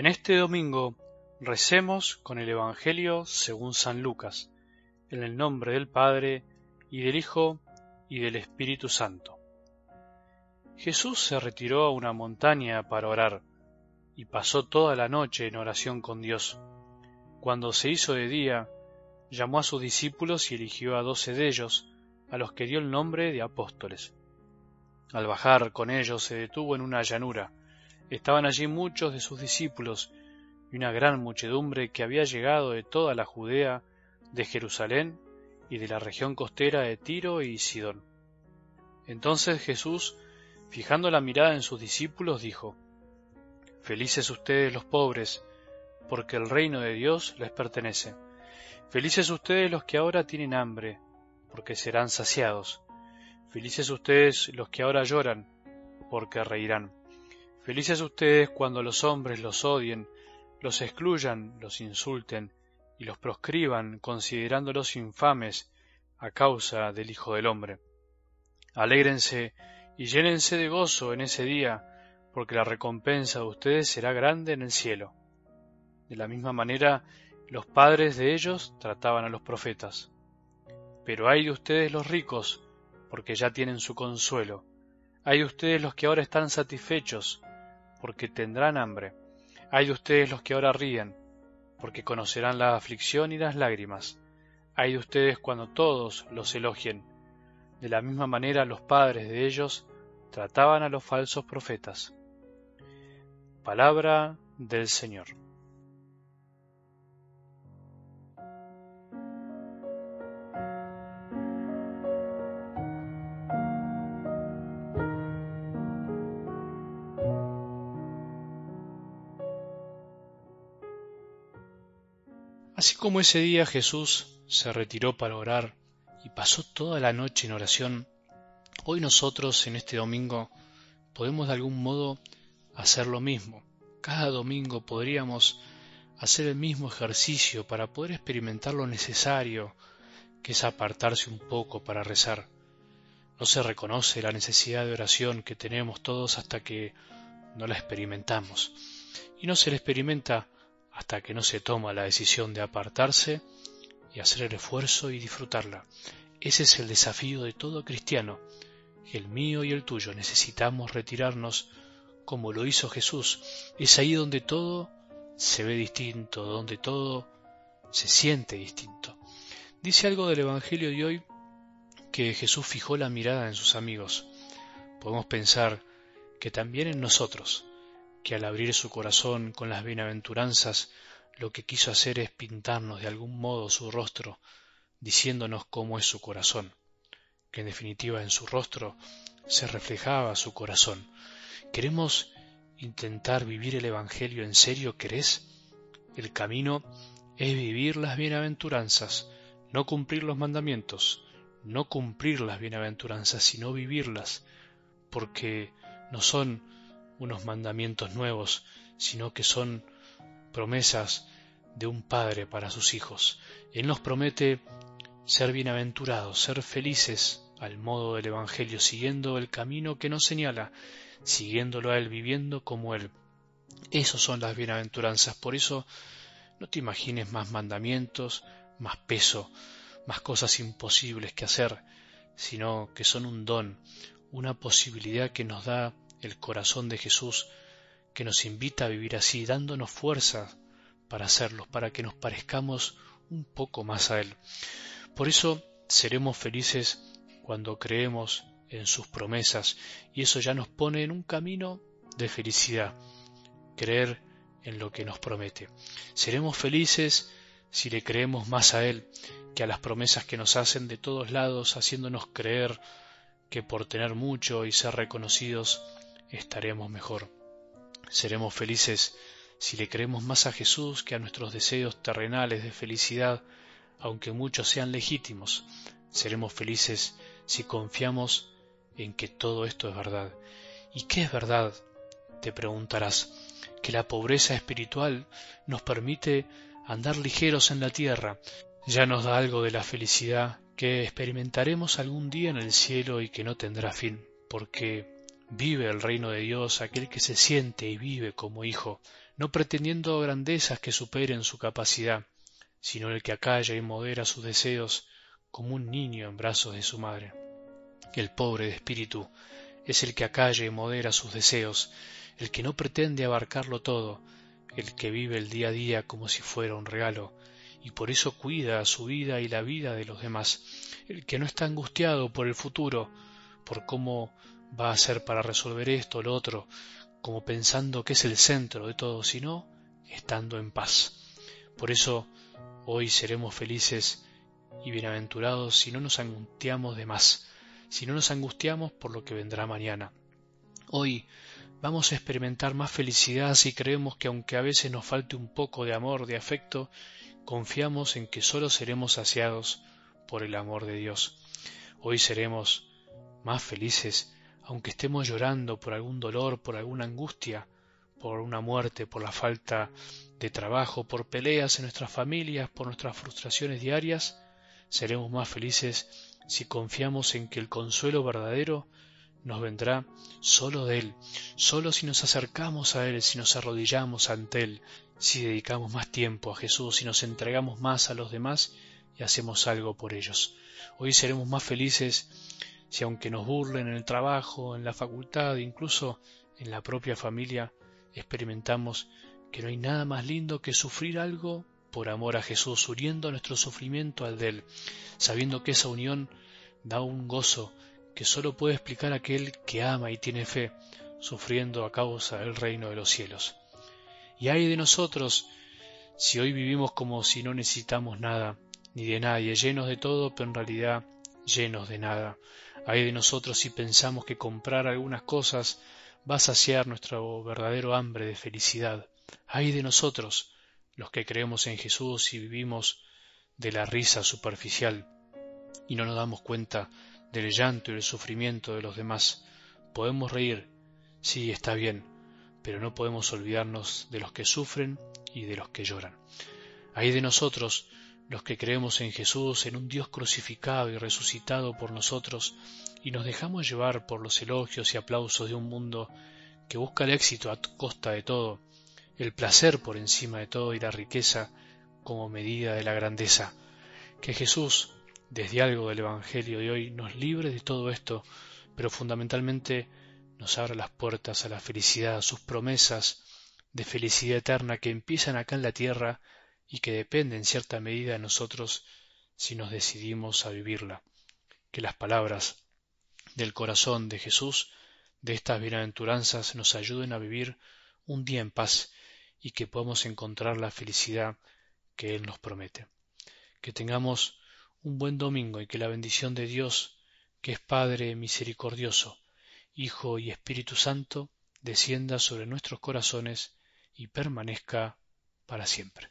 En este domingo recemos con el Evangelio según San Lucas, en el nombre del Padre, y del Hijo, y del Espíritu Santo. Jesús se retiró a una montaña para orar, y pasó toda la noche en oración con Dios. Cuando se hizo de día, llamó a sus discípulos y eligió a doce de ellos, a los que dio el nombre de apóstoles. Al bajar con ellos se detuvo en una llanura. Estaban allí muchos de sus discípulos y una gran muchedumbre que había llegado de toda la Judea, de Jerusalén y de la región costera de Tiro y Sidón. Entonces Jesús, fijando la mirada en sus discípulos, dijo, Felices ustedes los pobres, porque el reino de Dios les pertenece. Felices ustedes los que ahora tienen hambre, porque serán saciados. Felices ustedes los que ahora lloran, porque reirán. Felices ustedes cuando los hombres los odien, los excluyan, los insulten y los proscriban, considerándolos infames a causa del Hijo del Hombre. Alégrense y llénense de gozo en ese día, porque la recompensa de ustedes será grande en el cielo. De la misma manera, los padres de ellos trataban a los profetas. Pero hay de ustedes los ricos, porque ya tienen su consuelo. Hay de ustedes los que ahora están satisfechos, porque tendrán hambre. Hay de ustedes los que ahora ríen, porque conocerán la aflicción y las lágrimas. Hay de ustedes cuando todos los elogien. De la misma manera los padres de ellos trataban a los falsos profetas. Palabra del Señor. Así como ese día Jesús se retiró para orar y pasó toda la noche en oración, hoy nosotros en este domingo podemos de algún modo hacer lo mismo. Cada domingo podríamos hacer el mismo ejercicio para poder experimentar lo necesario que es apartarse un poco para rezar. No se reconoce la necesidad de oración que tenemos todos hasta que no la experimentamos. Y no se la experimenta hasta que no se toma la decisión de apartarse y hacer el esfuerzo y disfrutarla. Ese es el desafío de todo cristiano. El mío y el tuyo necesitamos retirarnos como lo hizo Jesús. Es ahí donde todo se ve distinto, donde todo se siente distinto. Dice algo del Evangelio de hoy que Jesús fijó la mirada en sus amigos. Podemos pensar que también en nosotros que al abrir su corazón con las bienaventuranzas lo que quiso hacer es pintarnos de algún modo su rostro, diciéndonos cómo es su corazón, que en definitiva en su rostro se reflejaba su corazón. ¿Queremos intentar vivir el Evangelio en serio, querés? El camino es vivir las bienaventuranzas, no cumplir los mandamientos, no cumplir las bienaventuranzas, sino vivirlas, porque no son unos mandamientos nuevos, sino que son promesas de un padre para sus hijos. Él nos promete ser bienaventurados, ser felices al modo del Evangelio, siguiendo el camino que nos señala, siguiéndolo a Él, viviendo como Él. Esos son las bienaventuranzas. Por eso no te imagines más mandamientos, más peso, más cosas imposibles que hacer, sino que son un don, una posibilidad que nos da el corazón de Jesús que nos invita a vivir así, dándonos fuerza para hacerlos, para que nos parezcamos un poco más a Él. Por eso seremos felices cuando creemos en sus promesas y eso ya nos pone en un camino de felicidad, creer en lo que nos promete. Seremos felices si le creemos más a Él que a las promesas que nos hacen de todos lados, haciéndonos creer que por tener mucho y ser reconocidos estaremos mejor. Seremos felices si le creemos más a Jesús que a nuestros deseos terrenales de felicidad, aunque muchos sean legítimos. Seremos felices si confiamos en que todo esto es verdad. ¿Y qué es verdad? Te preguntarás. Que la pobreza espiritual nos permite andar ligeros en la tierra, ya nos da algo de la felicidad que experimentaremos algún día en el cielo y que no tendrá fin, porque Vive el reino de Dios aquel que se siente y vive como hijo, no pretendiendo grandezas que superen su capacidad, sino el que acalla y modera sus deseos como un niño en brazos de su madre. El pobre de espíritu es el que acalla y modera sus deseos, el que no pretende abarcarlo todo, el que vive el día a día como si fuera un regalo, y por eso cuida su vida y la vida de los demás, el que no está angustiado por el futuro, por cómo va a ser para resolver esto o lo otro, como pensando que es el centro de todo, sino estando en paz. Por eso hoy seremos felices y bienaventurados si no nos angustiamos de más, si no nos angustiamos por lo que vendrá mañana. Hoy vamos a experimentar más felicidad si creemos que aunque a veces nos falte un poco de amor, de afecto, confiamos en que sólo seremos saciados por el amor de Dios. Hoy seremos más felices aunque estemos llorando por algún dolor, por alguna angustia, por una muerte, por la falta de trabajo, por peleas en nuestras familias, por nuestras frustraciones diarias, seremos más felices si confiamos en que el consuelo verdadero nos vendrá solo de Él, solo si nos acercamos a Él, si nos arrodillamos ante Él, si dedicamos más tiempo a Jesús, si nos entregamos más a los demás y hacemos algo por ellos. Hoy seremos más felices si aunque nos burlen en el trabajo, en la facultad, incluso en la propia familia, experimentamos que no hay nada más lindo que sufrir algo por amor a Jesús, uniendo nuestro sufrimiento al de Él, sabiendo que esa unión da un gozo que sólo puede explicar aquel que ama y tiene fe, sufriendo a causa del reino de los cielos. Y hay de nosotros si hoy vivimos como si no necesitamos nada, ni de nadie, llenos de todo, pero en realidad llenos de nada. Hay de nosotros si pensamos que comprar algunas cosas va a saciar nuestro verdadero hambre de felicidad. Hay de nosotros, los que creemos en Jesús y vivimos de la risa superficial y no nos damos cuenta del llanto y el sufrimiento de los demás. Podemos reír, sí, está bien, pero no podemos olvidarnos de los que sufren y de los que lloran. Hay de nosotros los que creemos en Jesús, en un Dios crucificado y resucitado por nosotros, y nos dejamos llevar por los elogios y aplausos de un mundo que busca el éxito a costa de todo, el placer por encima de todo y la riqueza como medida de la grandeza. Que Jesús, desde algo del Evangelio de hoy, nos libre de todo esto, pero fundamentalmente nos abra las puertas a la felicidad, a sus promesas de felicidad eterna que empiezan acá en la tierra y que depende en cierta medida de nosotros si nos decidimos a vivirla. Que las palabras del corazón de Jesús, de estas bienaventuranzas, nos ayuden a vivir un día en paz y que podamos encontrar la felicidad que Él nos promete. Que tengamos un buen domingo y que la bendición de Dios, que es Padre misericordioso, Hijo y Espíritu Santo, descienda sobre nuestros corazones y permanezca para siempre.